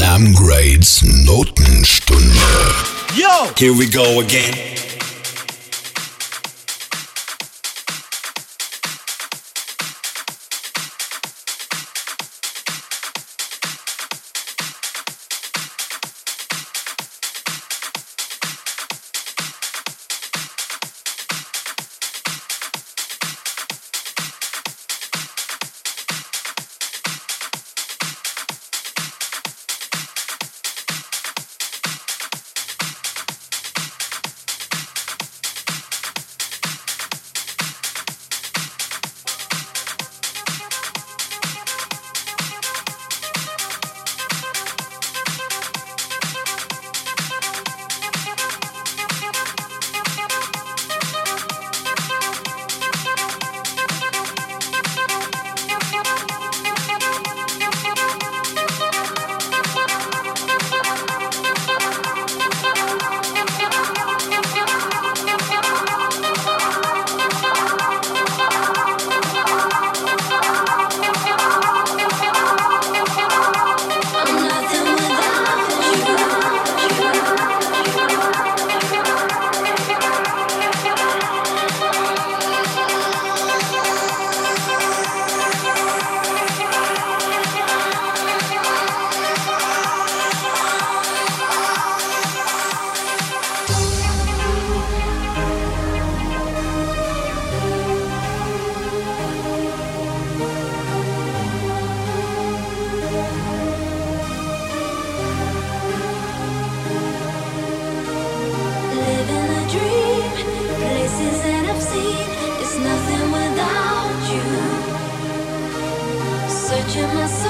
Sam Grade's Notenstunde. Yo! Here we go again. watching us.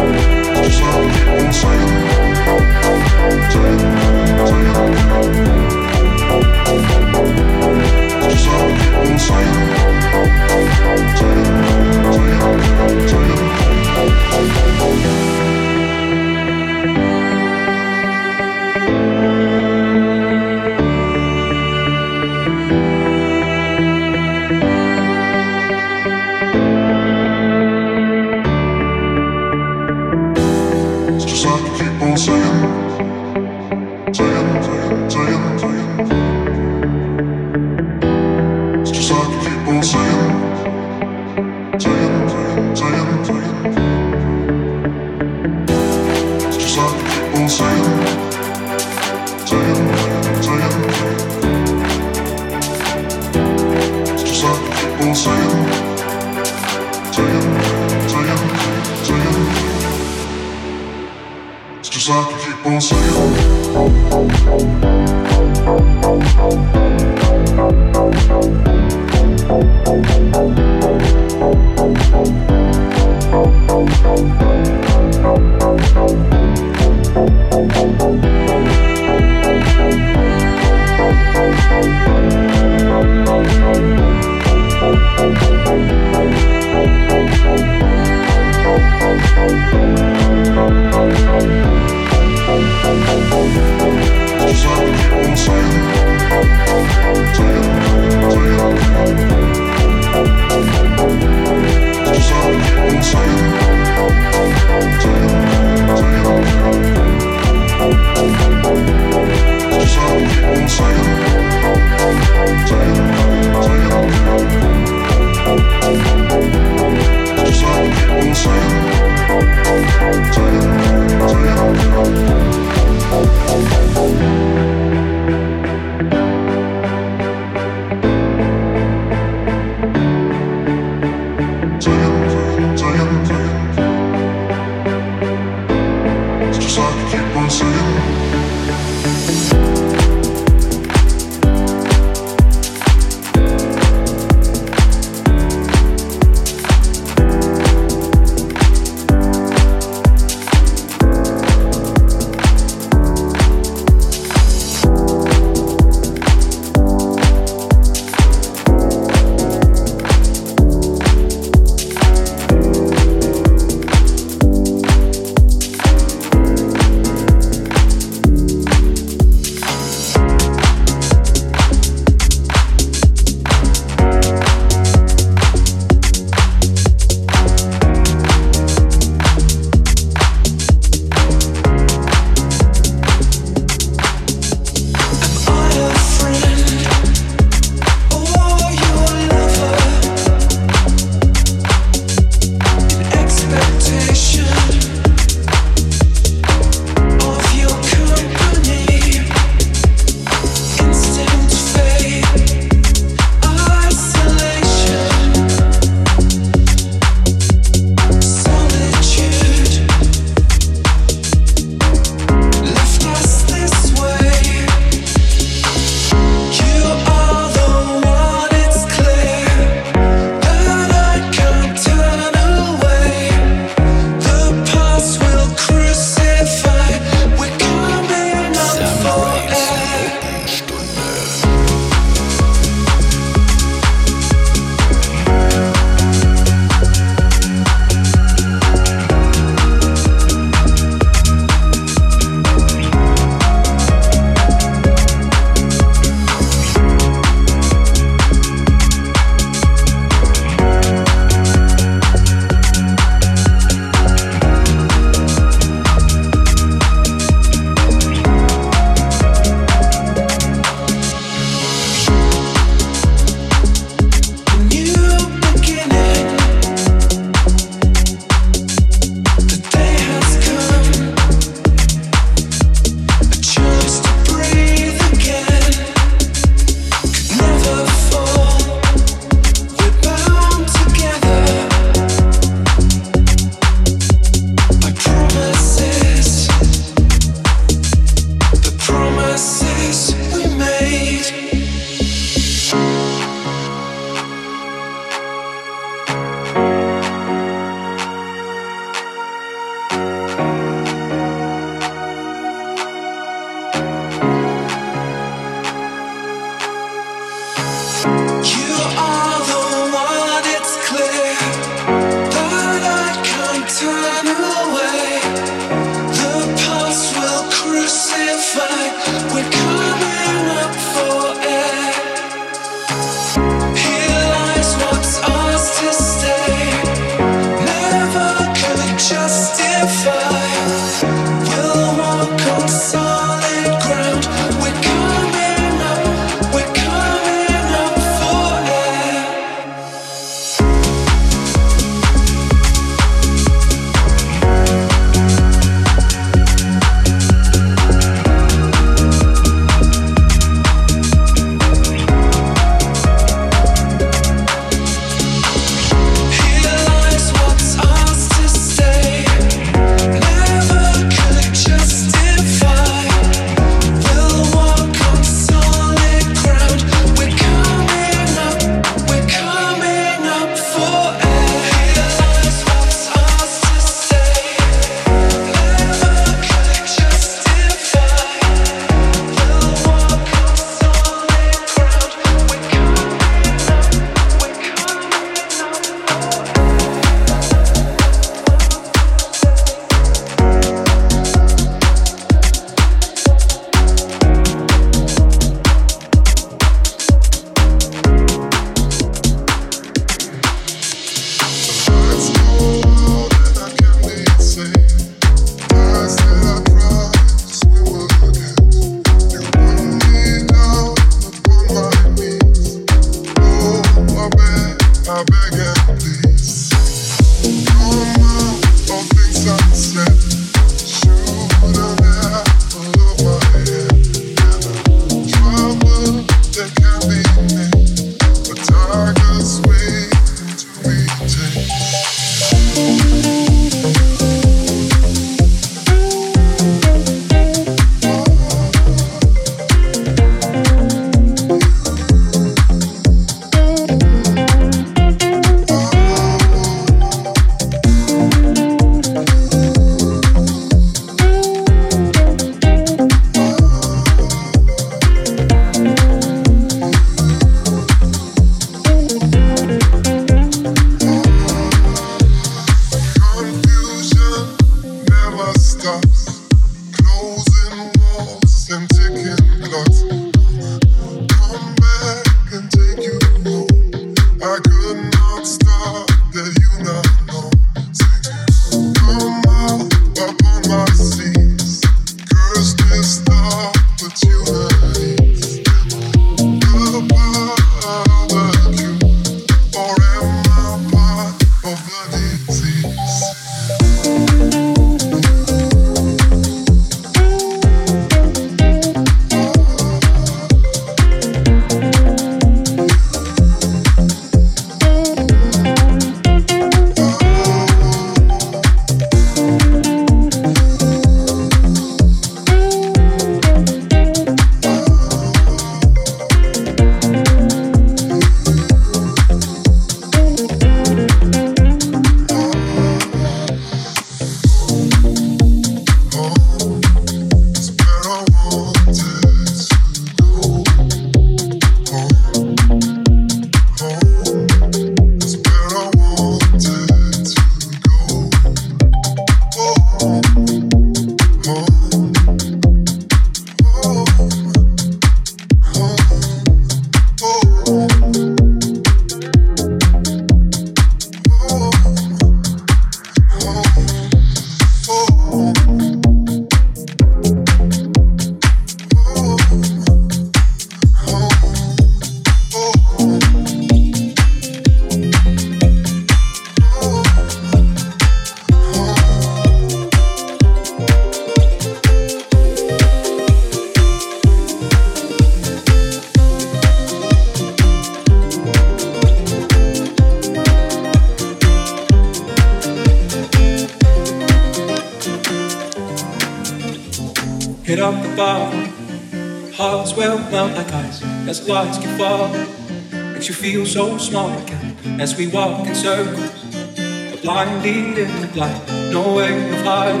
as we walk in circles. A blind lead in the blind, no way of hiding.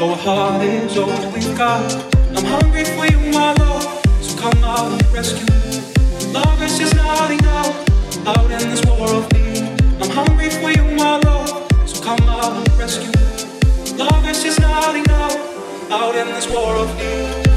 Oh, a heart is all we've got. I'm hungry for you, my love, so come out and rescue. Love is just not enough out in this war of need. I'm hungry for you, my love, so come out and rescue. Love is just not enough out in this war of need.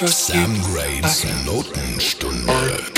Got just Sam Notenstunde.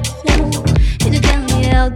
bit cool. Can you tell me how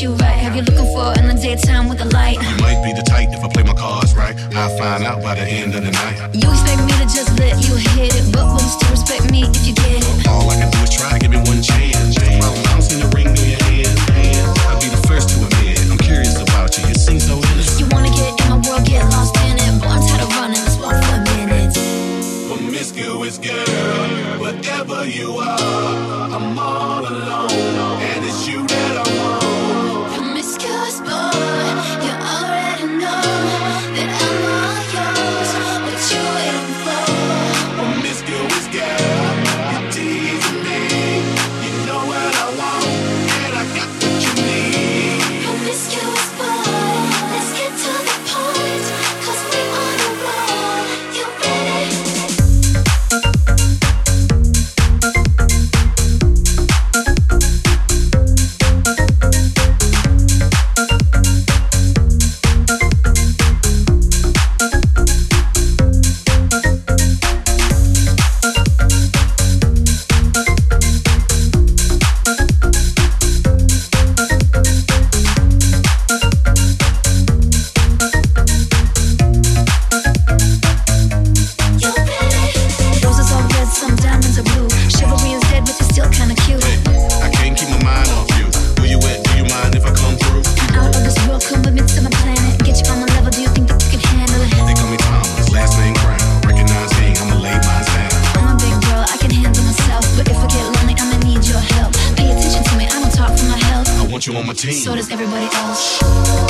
you right. Have you looking for in the daytime with the light? You might be the type if I play my cards right. I'll find out by the end of the night. You expect me to just let you hit it, but won't you respect me if you get? my team. So does everybody else.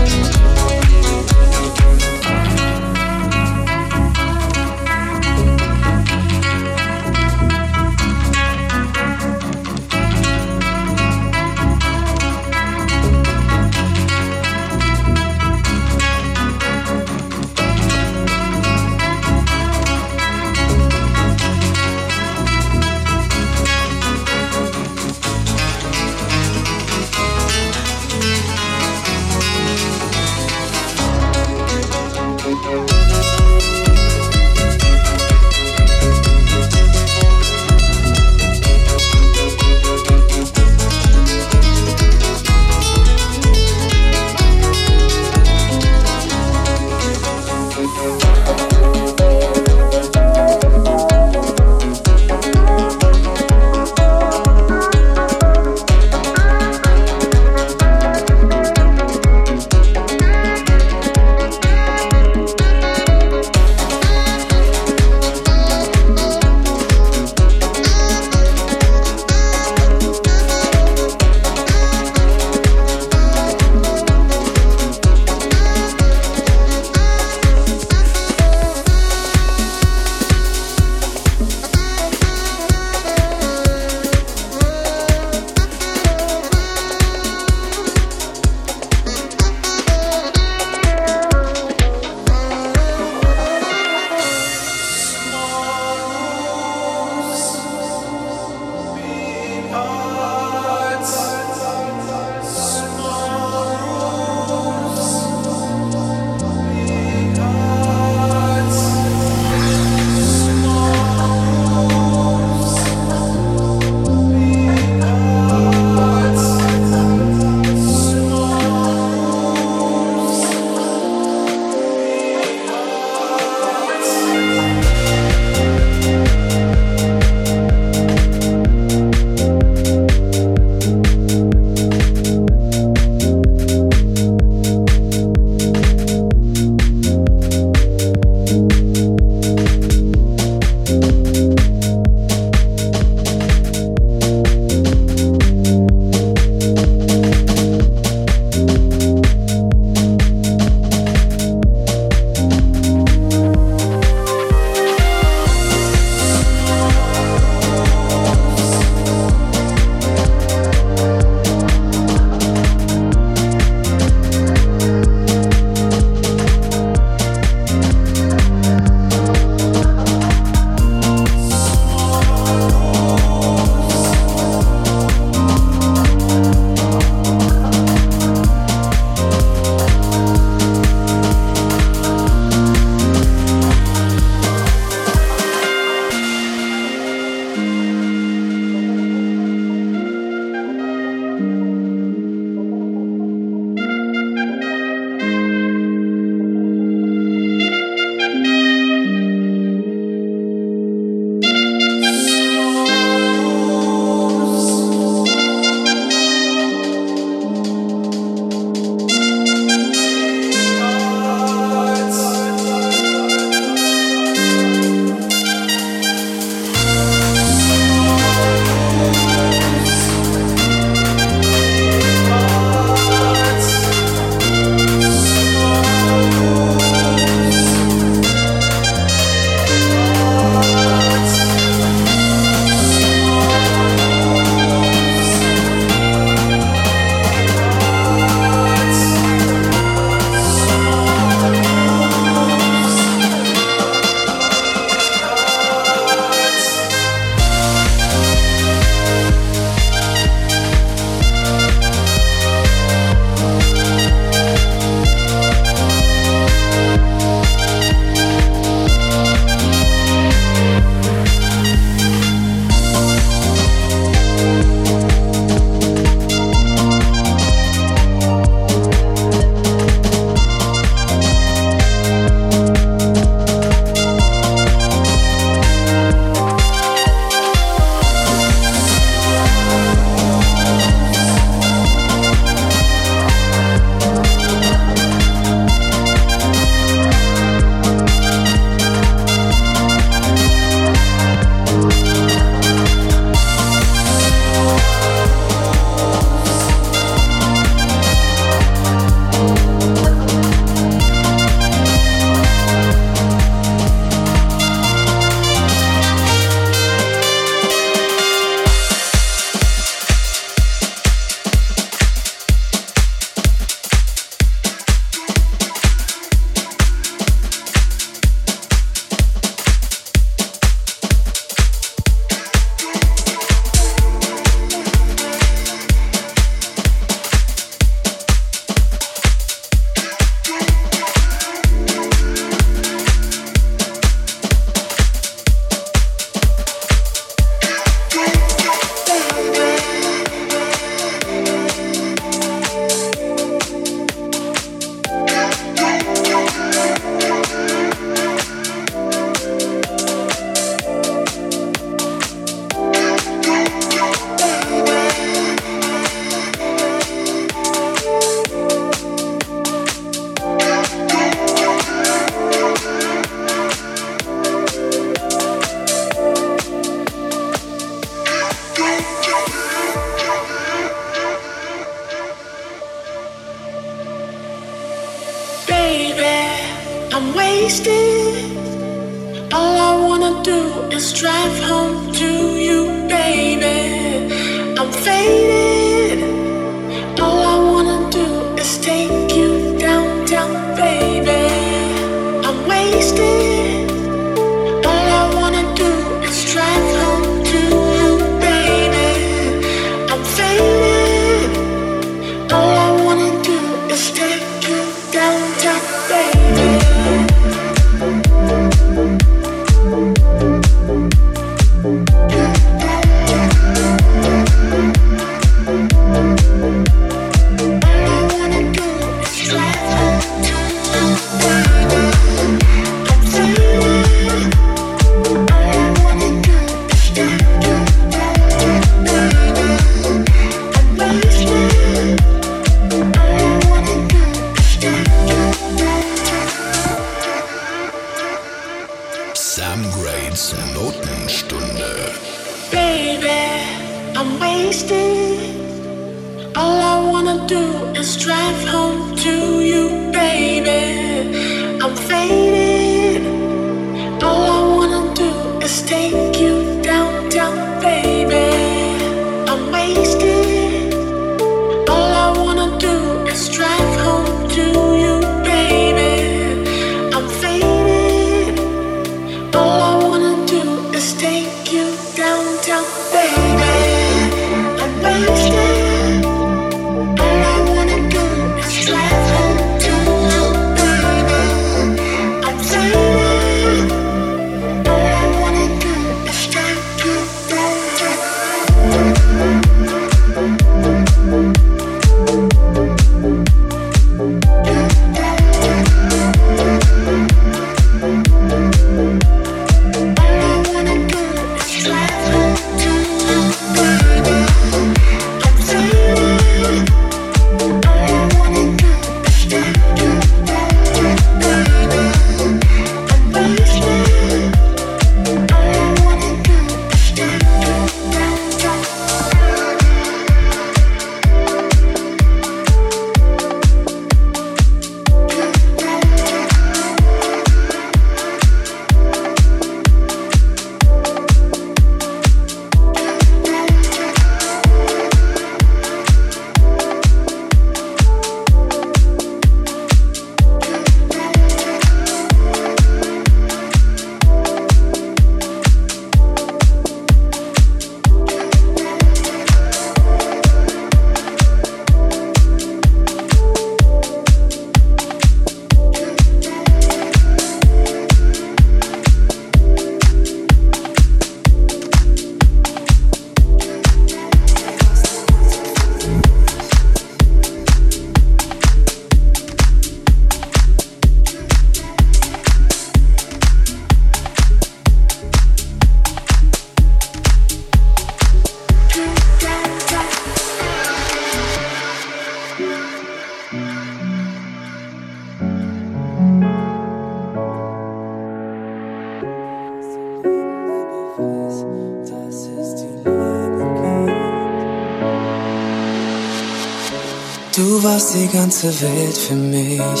ganze Welt für mich.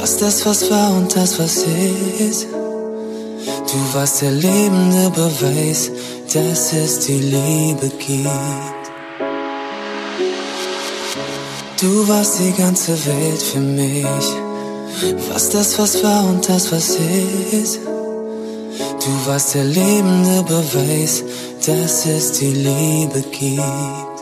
Was das, was war und das, was ist. Du warst der lebende Beweis, dass es die Liebe gibt. Du warst die ganze Welt für mich. Was das, was war und das, was ist. Du warst der lebende Beweis, dass es die Liebe gibt.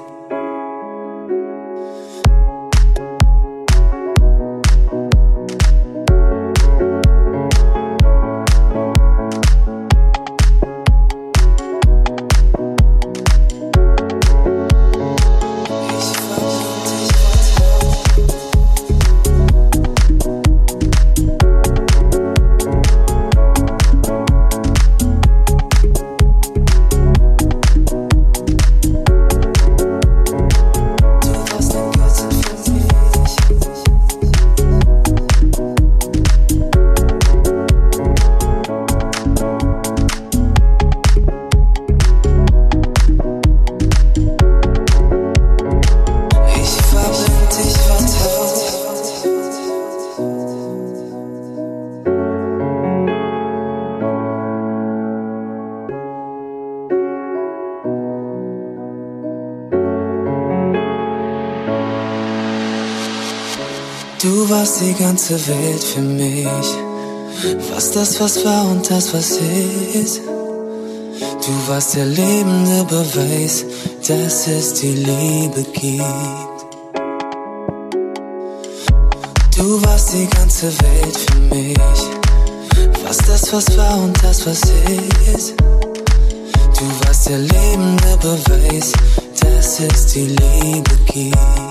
Ganze Welt für mich. Was das, was war und das, was ist. Du warst der lebende Beweis, dass es die Liebe gibt. Du warst die ganze Welt für mich. Was das, was war und das, was ist. Du warst der lebende Beweis, dass es die Liebe gibt.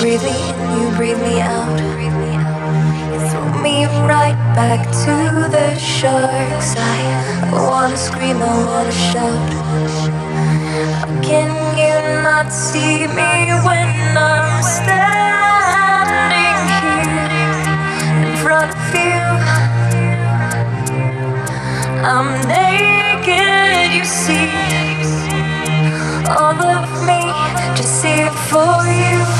Breathe me you breathe me out. You throw me right back to the sharks. I wanna scream, I wanna shout. How can you not see me when I'm standing here in front of you? I'm naked, you see all of me, just it for you.